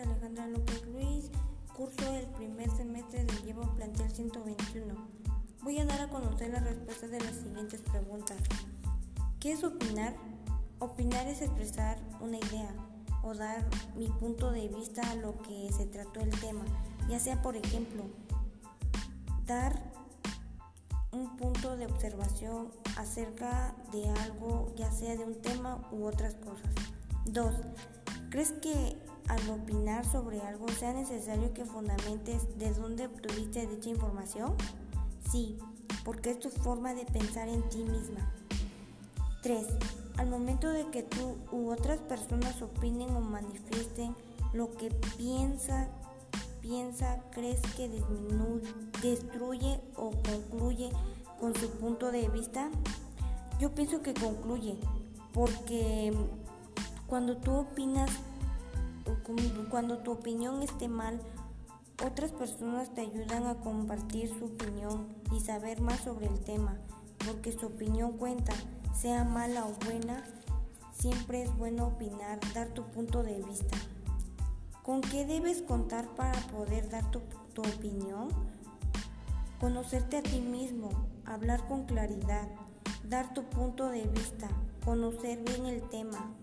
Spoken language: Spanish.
Sandra López Luis, curso el primer semestre del Llevo Plantel 121. Voy a dar a conocer las respuestas de las siguientes preguntas. ¿Qué es opinar? Opinar es expresar una idea o dar mi punto de vista a lo que se trató el tema, ya sea por ejemplo, dar un punto de observación acerca de algo, ya sea de un tema u otras cosas. 2. ¿Crees que al opinar sobre algo sea necesario que fundamentes de dónde obtuviste dicha información? Sí, porque es tu forma de pensar en ti misma. 3. Al momento de que tú u otras personas opinen o manifiesten lo que piensa, piensa, crees que destruye o concluye con su punto de vista? Yo pienso que concluye, porque cuando tú opinas, cuando tu opinión esté mal, otras personas te ayudan a compartir su opinión y saber más sobre el tema, porque su opinión cuenta, sea mala o buena, siempre es bueno opinar, dar tu punto de vista. ¿Con qué debes contar para poder dar tu, tu opinión? Conocerte a ti mismo, hablar con claridad, dar tu punto de vista, conocer bien el tema,